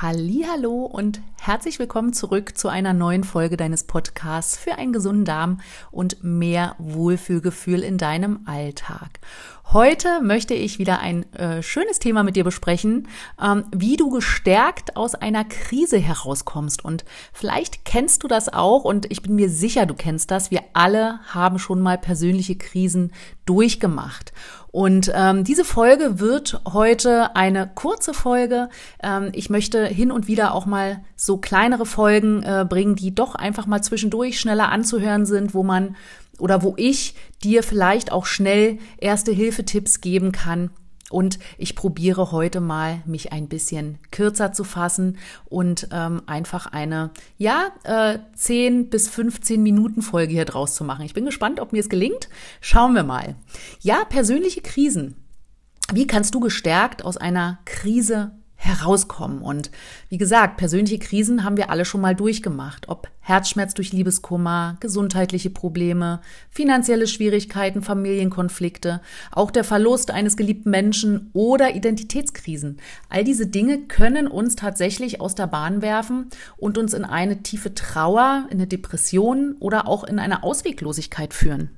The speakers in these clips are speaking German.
Hallo und herzlich willkommen zurück zu einer neuen Folge deines Podcasts für einen gesunden Darm und mehr Wohlfühlgefühl in deinem Alltag. Heute möchte ich wieder ein äh, schönes Thema mit dir besprechen, ähm, wie du gestärkt aus einer Krise herauskommst. Und vielleicht kennst du das auch und ich bin mir sicher, du kennst das. Wir alle haben schon mal persönliche Krisen durchgemacht. Und ähm, diese Folge wird heute eine kurze Folge. Ähm, ich möchte hin und wieder auch mal so kleinere Folgen äh, bringen, die doch einfach mal zwischendurch schneller anzuhören sind, wo man oder wo ich dir vielleicht auch schnell erste Hilfetipps geben kann. Und ich probiere heute mal, mich ein bisschen kürzer zu fassen und ähm, einfach eine, ja, äh, 10 bis 15 Minuten Folge hier draus zu machen. Ich bin gespannt, ob mir es gelingt. Schauen wir mal. Ja, persönliche Krisen. Wie kannst du gestärkt aus einer Krise herauskommen. Und wie gesagt, persönliche Krisen haben wir alle schon mal durchgemacht. Ob Herzschmerz durch Liebeskummer, gesundheitliche Probleme, finanzielle Schwierigkeiten, Familienkonflikte, auch der Verlust eines geliebten Menschen oder Identitätskrisen. All diese Dinge können uns tatsächlich aus der Bahn werfen und uns in eine tiefe Trauer, in eine Depression oder auch in eine Ausweglosigkeit führen.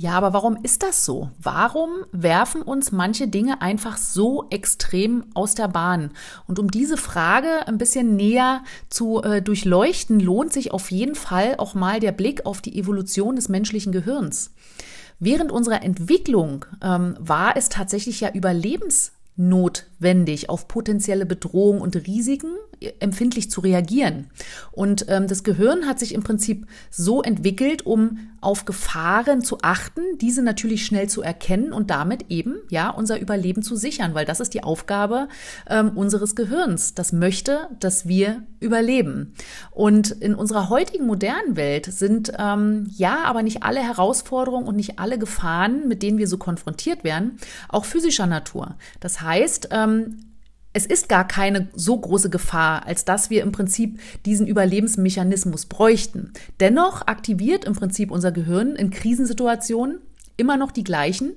Ja, aber warum ist das so? Warum werfen uns manche Dinge einfach so extrem aus der Bahn? Und um diese Frage ein bisschen näher zu äh, durchleuchten, lohnt sich auf jeden Fall auch mal der Blick auf die Evolution des menschlichen Gehirns. Während unserer Entwicklung ähm, war es tatsächlich ja überlebensnotwendig, auf potenzielle Bedrohungen und Risiken empfindlich zu reagieren. Und ähm, das Gehirn hat sich im Prinzip so entwickelt, um auf Gefahren zu achten, diese natürlich schnell zu erkennen und damit eben ja unser Überleben zu sichern, weil das ist die Aufgabe ähm, unseres Gehirns. Das möchte, dass wir überleben. Und in unserer heutigen modernen Welt sind ähm, ja aber nicht alle Herausforderungen und nicht alle Gefahren, mit denen wir so konfrontiert werden, auch physischer Natur. Das heißt, ähm, es ist gar keine so große Gefahr, als dass wir im Prinzip diesen Überlebensmechanismus bräuchten. Dennoch aktiviert im Prinzip unser Gehirn in Krisensituationen immer noch die gleichen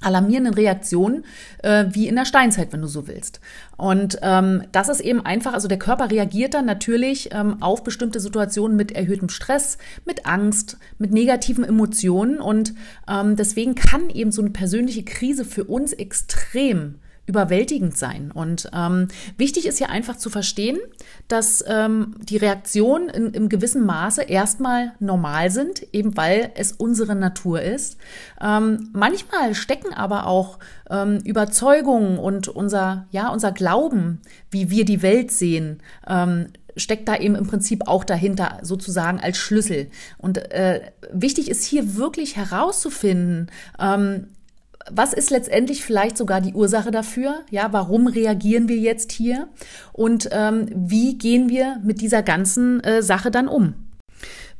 alarmierenden Reaktionen äh, wie in der Steinzeit, wenn du so willst. Und ähm, das ist eben einfach, also der Körper reagiert dann natürlich ähm, auf bestimmte Situationen mit erhöhtem Stress, mit Angst, mit negativen Emotionen und ähm, deswegen kann eben so eine persönliche Krise für uns extrem überwältigend sein. Und ähm, wichtig ist ja einfach zu verstehen, dass ähm, die Reaktionen in, im gewissen Maße erstmal normal sind, eben weil es unsere Natur ist. Ähm, manchmal stecken aber auch ähm, Überzeugungen und unser, ja, unser Glauben, wie wir die Welt sehen, ähm, steckt da eben im Prinzip auch dahinter sozusagen als Schlüssel. Und äh, wichtig ist hier wirklich herauszufinden, ähm, was ist letztendlich vielleicht sogar die Ursache dafür? Ja, warum reagieren wir jetzt hier? Und ähm, wie gehen wir mit dieser ganzen äh, Sache dann um?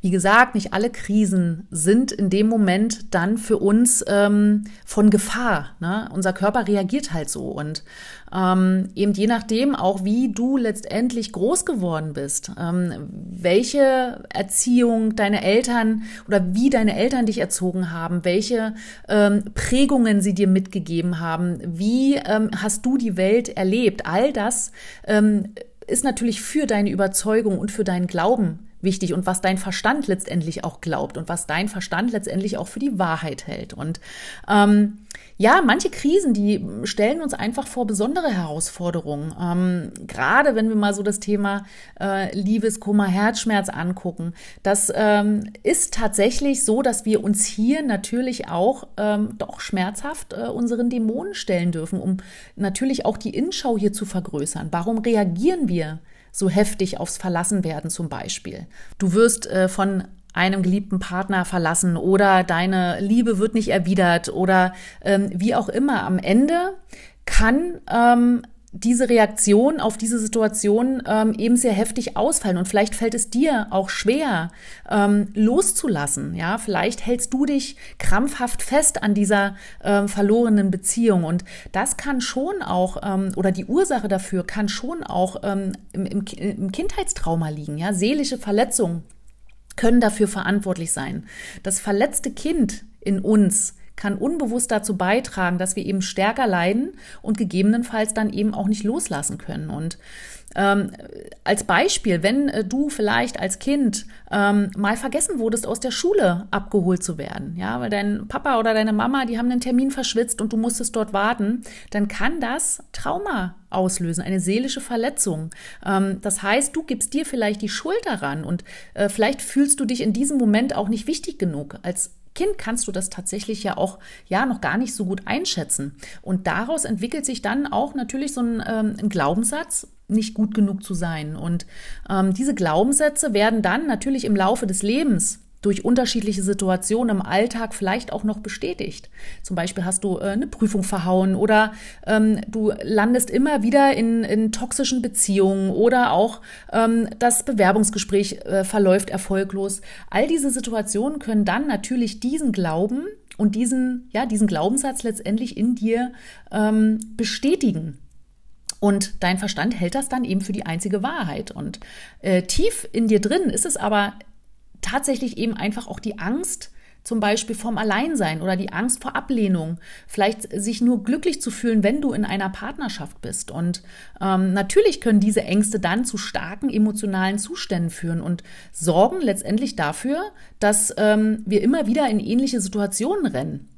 Wie gesagt, nicht alle Krisen sind in dem Moment dann für uns ähm, von Gefahr. Ne? Unser Körper reagiert halt so und ähm, eben je nachdem auch, wie du letztendlich groß geworden bist, ähm, welche Erziehung deine Eltern oder wie deine Eltern dich erzogen haben, welche ähm, Prägungen sie dir mitgegeben haben, wie ähm, hast du die Welt erlebt, all das ähm, ist natürlich für deine Überzeugung und für deinen Glauben wichtig und was dein Verstand letztendlich auch glaubt und was dein Verstand letztendlich auch für die Wahrheit hält. Und ähm, ja, manche Krisen, die stellen uns einfach vor besondere Herausforderungen. Ähm, gerade wenn wir mal so das Thema äh, Liebeskummer, Herzschmerz angucken. Das ähm, ist tatsächlich so, dass wir uns hier natürlich auch ähm, doch schmerzhaft äh, unseren Dämonen stellen dürfen, um natürlich auch die Innenschau hier zu vergrößern. Warum reagieren wir so heftig aufs Verlassenwerden zum Beispiel. Du wirst äh, von einem geliebten Partner verlassen oder deine Liebe wird nicht erwidert oder ähm, wie auch immer. Am Ende kann ähm, diese Reaktion auf diese Situation ähm, eben sehr heftig ausfallen. Und vielleicht fällt es dir auch schwer, ähm, loszulassen. Ja, vielleicht hältst du dich krampfhaft fest an dieser ähm, verlorenen Beziehung. Und das kann schon auch, ähm, oder die Ursache dafür kann schon auch ähm, im, im, im Kindheitstrauma liegen. Ja, seelische Verletzungen können dafür verantwortlich sein. Das verletzte Kind in uns kann unbewusst dazu beitragen, dass wir eben stärker leiden und gegebenenfalls dann eben auch nicht loslassen können. Und ähm, als Beispiel, wenn äh, du vielleicht als Kind ähm, mal vergessen wurdest, aus der Schule abgeholt zu werden, ja, weil dein Papa oder deine Mama, die haben einen Termin verschwitzt und du musstest dort warten, dann kann das Trauma auslösen, eine seelische Verletzung. Ähm, das heißt, du gibst dir vielleicht die Schuld daran und äh, vielleicht fühlst du dich in diesem Moment auch nicht wichtig genug als Kind kannst du das tatsächlich ja auch ja noch gar nicht so gut einschätzen. Und daraus entwickelt sich dann auch natürlich so ein, ähm, ein Glaubenssatz, nicht gut genug zu sein. Und ähm, diese Glaubenssätze werden dann natürlich im Laufe des Lebens durch unterschiedliche Situationen im Alltag vielleicht auch noch bestätigt. Zum Beispiel hast du äh, eine Prüfung verhauen oder ähm, du landest immer wieder in, in toxischen Beziehungen oder auch ähm, das Bewerbungsgespräch äh, verläuft erfolglos. All diese Situationen können dann natürlich diesen Glauben und diesen, ja, diesen Glaubenssatz letztendlich in dir ähm, bestätigen. Und dein Verstand hält das dann eben für die einzige Wahrheit. Und äh, tief in dir drin ist es aber tatsächlich eben einfach auch die Angst, zum Beispiel vom Alleinsein oder die Angst vor Ablehnung, vielleicht sich nur glücklich zu fühlen, wenn du in einer Partnerschaft bist. Und ähm, natürlich können diese Ängste dann zu starken emotionalen Zuständen führen und sorgen letztendlich dafür, dass ähm, wir immer wieder in ähnliche Situationen rennen.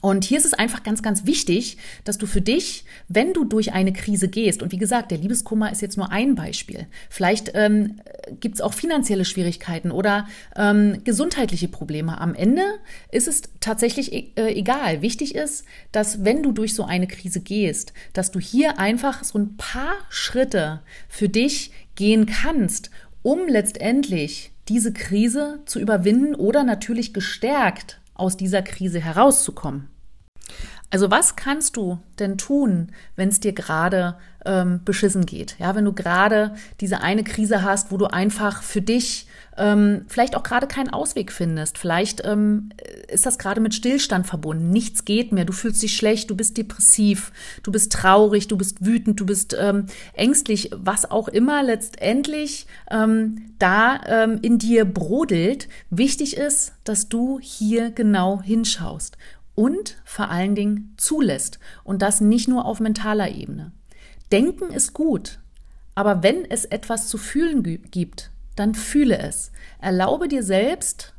Und hier ist es einfach ganz, ganz wichtig, dass du für dich, wenn du durch eine Krise gehst, und wie gesagt, der Liebeskummer ist jetzt nur ein Beispiel, vielleicht ähm, gibt es auch finanzielle Schwierigkeiten oder ähm, gesundheitliche Probleme. Am Ende ist es tatsächlich e äh, egal. Wichtig ist, dass wenn du durch so eine Krise gehst, dass du hier einfach so ein paar Schritte für dich gehen kannst, um letztendlich diese Krise zu überwinden oder natürlich gestärkt aus dieser Krise herauszukommen. Also was kannst du denn tun, wenn es dir gerade ähm, beschissen geht? Ja, wenn du gerade diese eine Krise hast, wo du einfach für dich ähm, vielleicht auch gerade keinen Ausweg findest. Vielleicht ähm, ist das gerade mit Stillstand verbunden. Nichts geht mehr. Du fühlst dich schlecht, du bist depressiv, du bist traurig, du bist wütend, du bist ähm, ängstlich, was auch immer letztendlich ähm, da ähm, in dir brodelt. Wichtig ist, dass du hier genau hinschaust und vor allen Dingen zulässt. Und das nicht nur auf mentaler Ebene. Denken ist gut, aber wenn es etwas zu fühlen gibt, dann fühle es. Erlaube dir selbst,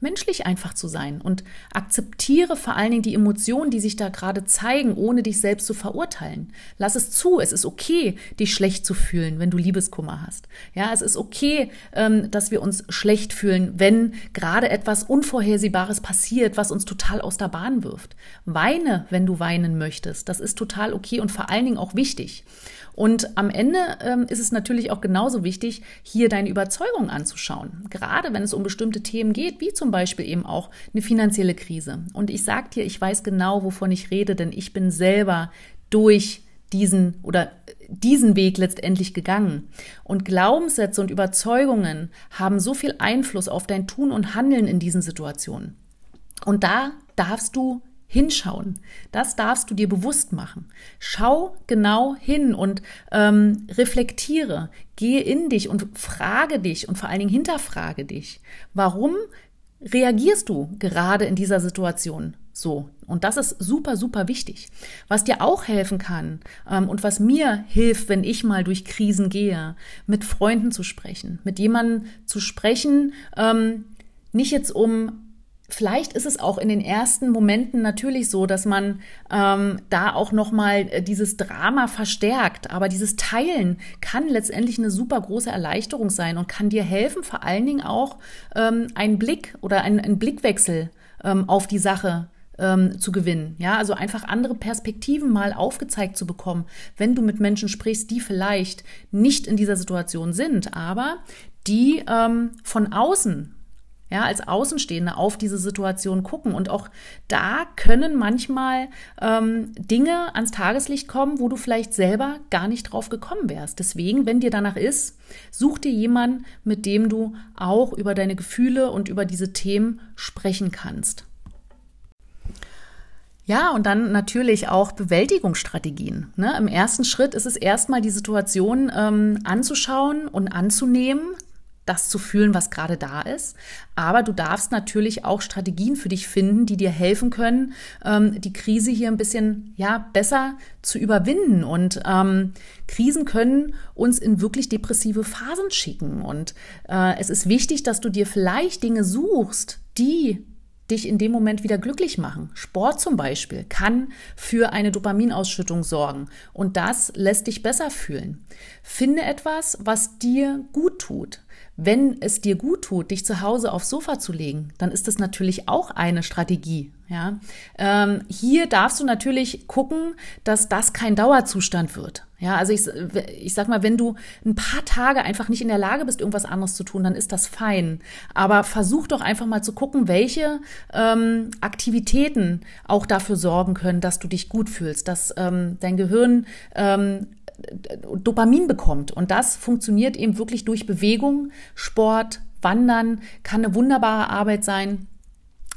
menschlich einfach zu sein und akzeptiere vor allen Dingen die Emotionen, die sich da gerade zeigen, ohne dich selbst zu verurteilen. Lass es zu. Es ist okay, dich schlecht zu fühlen, wenn du Liebeskummer hast. Ja, es ist okay, ähm, dass wir uns schlecht fühlen, wenn gerade etwas Unvorhersehbares passiert, was uns total aus der Bahn wirft. Weine, wenn du weinen möchtest. Das ist total okay und vor allen Dingen auch wichtig. Und am Ende ähm, ist es natürlich auch genauso wichtig, hier deine Überzeugung anzuschauen. Gerade wenn es um bestimmte Themen geht, wie zum Beispiel eben auch eine finanzielle Krise. Und ich sage dir, ich weiß genau, wovon ich rede, denn ich bin selber durch diesen oder diesen Weg letztendlich gegangen. Und Glaubenssätze und Überzeugungen haben so viel Einfluss auf dein Tun und Handeln in diesen Situationen. Und da darfst du hinschauen. Das darfst du dir bewusst machen. Schau genau hin und ähm, reflektiere. Gehe in dich und frage dich und vor allen Dingen hinterfrage dich. Warum reagierst du gerade in dieser Situation so? Und das ist super, super wichtig. Was dir auch helfen kann ähm, und was mir hilft, wenn ich mal durch Krisen gehe, mit Freunden zu sprechen, mit jemandem zu sprechen, ähm, nicht jetzt um Vielleicht ist es auch in den ersten Momenten natürlich so, dass man ähm, da auch noch mal äh, dieses Drama verstärkt. Aber dieses Teilen kann letztendlich eine super große Erleichterung sein und kann dir helfen, vor allen Dingen auch ähm, einen Blick oder einen, einen Blickwechsel ähm, auf die Sache ähm, zu gewinnen. Ja, also einfach andere Perspektiven mal aufgezeigt zu bekommen, wenn du mit Menschen sprichst, die vielleicht nicht in dieser Situation sind, aber die ähm, von außen ja, als Außenstehende auf diese Situation gucken. Und auch da können manchmal ähm, Dinge ans Tageslicht kommen, wo du vielleicht selber gar nicht drauf gekommen wärst. Deswegen, wenn dir danach ist, such dir jemanden, mit dem du auch über deine Gefühle und über diese Themen sprechen kannst. Ja, und dann natürlich auch Bewältigungsstrategien. Ne? Im ersten Schritt ist es erstmal die Situation ähm, anzuschauen und anzunehmen, das zu fühlen, was gerade da ist. Aber du darfst natürlich auch Strategien für dich finden, die dir helfen können, ähm, die Krise hier ein bisschen ja besser zu überwinden. Und ähm, Krisen können uns in wirklich depressive Phasen schicken. Und äh, es ist wichtig, dass du dir vielleicht Dinge suchst, die dich in dem Moment wieder glücklich machen. Sport zum Beispiel kann für eine Dopaminausschüttung sorgen und das lässt dich besser fühlen. Finde etwas, was dir gut tut. Wenn es dir gut tut, dich zu Hause aufs Sofa zu legen, dann ist das natürlich auch eine Strategie. Ja, ähm, hier darfst du natürlich gucken, dass das kein Dauerzustand wird. Ja, also ich, ich sag mal, wenn du ein paar Tage einfach nicht in der Lage bist, irgendwas anderes zu tun, dann ist das fein. Aber versuch doch einfach mal zu gucken, welche ähm, Aktivitäten auch dafür sorgen können, dass du dich gut fühlst, dass ähm, dein Gehirn ähm, Dopamin bekommt. Und das funktioniert eben wirklich durch Bewegung, Sport, Wandern, kann eine wunderbare Arbeit sein.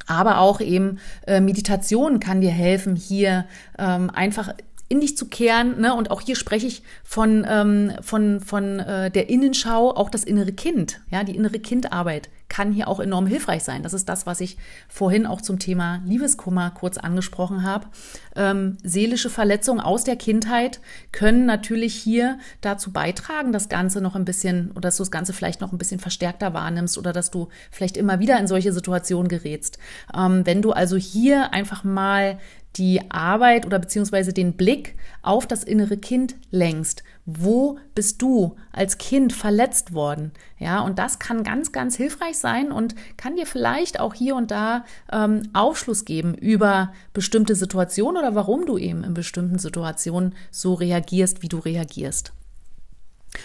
Aber auch eben äh, Meditation kann dir helfen, hier ähm, einfach in dich zu kehren. Ne? Und auch hier spreche ich von, ähm, von, von äh, der Innenschau, auch das innere Kind. Ja, die innere Kindarbeit kann hier auch enorm hilfreich sein. Das ist das, was ich vorhin auch zum Thema Liebeskummer kurz angesprochen habe. Ähm, seelische Verletzungen aus der Kindheit können natürlich hier dazu beitragen, das Ganze noch ein bisschen oder dass du das Ganze vielleicht noch ein bisschen verstärkter wahrnimmst oder dass du vielleicht immer wieder in solche Situationen gerätst. Ähm, wenn du also hier einfach mal die Arbeit oder beziehungsweise den Blick auf das innere Kind lenkst. Wo bist du als Kind verletzt worden? Ja, und das kann ganz, ganz hilfreich sein und kann dir vielleicht auch hier und da ähm, Aufschluss geben über bestimmte Situationen oder warum du eben in bestimmten Situationen so reagierst, wie du reagierst.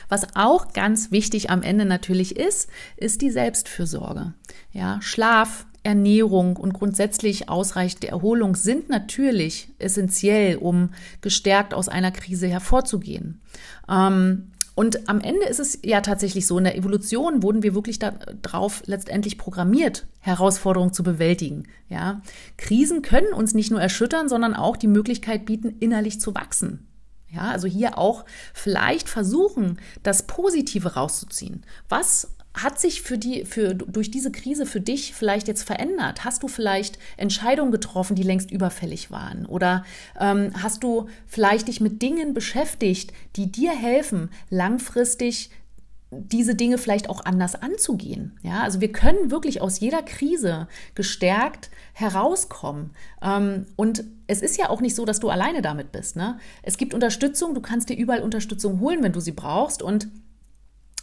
Was auch ganz wichtig am Ende natürlich ist, ist die Selbstfürsorge. Ja, Schlaf, Ernährung und grundsätzlich ausreichende Erholung sind natürlich essentiell, um gestärkt aus einer Krise hervorzugehen. Ähm, und am Ende ist es ja tatsächlich so, in der Evolution wurden wir wirklich darauf letztendlich programmiert, Herausforderungen zu bewältigen. Ja? Krisen können uns nicht nur erschüttern, sondern auch die Möglichkeit bieten, innerlich zu wachsen. Ja, also hier auch vielleicht versuchen, das Positive rauszuziehen. Was hat sich für die, für, durch diese Krise für dich vielleicht jetzt verändert? Hast du vielleicht Entscheidungen getroffen, die längst überfällig waren? Oder ähm, hast du vielleicht dich mit Dingen beschäftigt, die dir helfen, langfristig diese Dinge vielleicht auch anders anzugehen. Ja, also wir können wirklich aus jeder Krise gestärkt herauskommen. Ähm, und es ist ja auch nicht so, dass du alleine damit bist. Ne? Es gibt Unterstützung, du kannst dir überall Unterstützung holen, wenn du sie brauchst. Und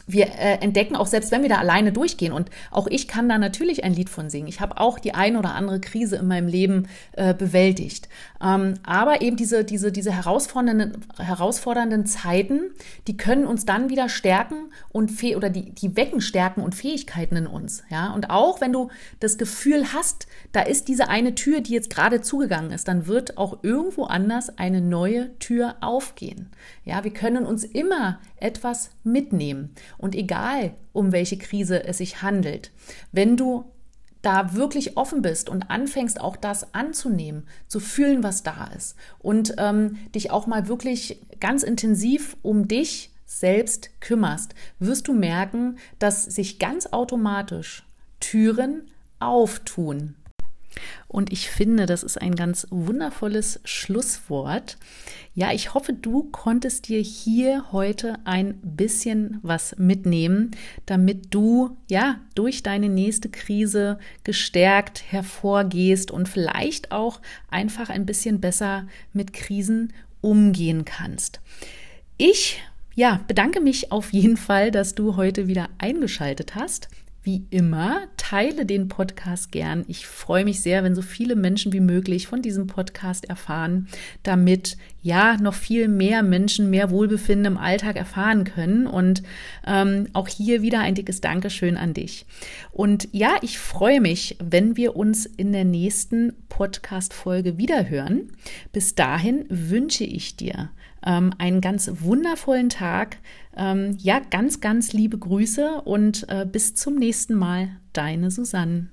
wir äh, entdecken auch selbst, wenn wir da alleine durchgehen. Und auch ich kann da natürlich ein Lied von singen. Ich habe auch die ein oder andere Krise in meinem Leben äh, bewältigt. Ähm, aber eben diese, diese, diese herausfordernden, herausfordernden Zeiten, die können uns dann wieder stärken und fäh oder die, die wecken Stärken und Fähigkeiten in uns. Ja, und auch wenn du das Gefühl hast, da ist diese eine Tür, die jetzt gerade zugegangen ist, dann wird auch irgendwo anders eine neue Tür aufgehen. Ja, wir können uns immer etwas mitnehmen. Und egal, um welche Krise es sich handelt, wenn du da wirklich offen bist und anfängst auch das anzunehmen, zu fühlen, was da ist und ähm, dich auch mal wirklich ganz intensiv um dich selbst kümmerst, wirst du merken, dass sich ganz automatisch Türen auftun. Und ich finde, das ist ein ganz wundervolles Schlusswort. Ja, ich hoffe, du konntest dir hier heute ein bisschen was mitnehmen, damit du ja durch deine nächste Krise gestärkt hervorgehst und vielleicht auch einfach ein bisschen besser mit Krisen umgehen kannst. Ich ja, bedanke mich auf jeden Fall, dass du heute wieder eingeschaltet hast. Wie immer, teile den Podcast gern. Ich freue mich sehr, wenn so viele Menschen wie möglich von diesem Podcast erfahren, damit ja noch viel mehr Menschen mehr Wohlbefinden im Alltag erfahren können. Und ähm, auch hier wieder ein dickes Dankeschön an dich. Und ja, ich freue mich, wenn wir uns in der nächsten Podcast-Folge wiederhören. Bis dahin wünsche ich dir ähm, einen ganz wundervollen Tag. Ähm, ja, ganz, ganz liebe Grüße und äh, bis zum nächsten Mal. Deine Susanne.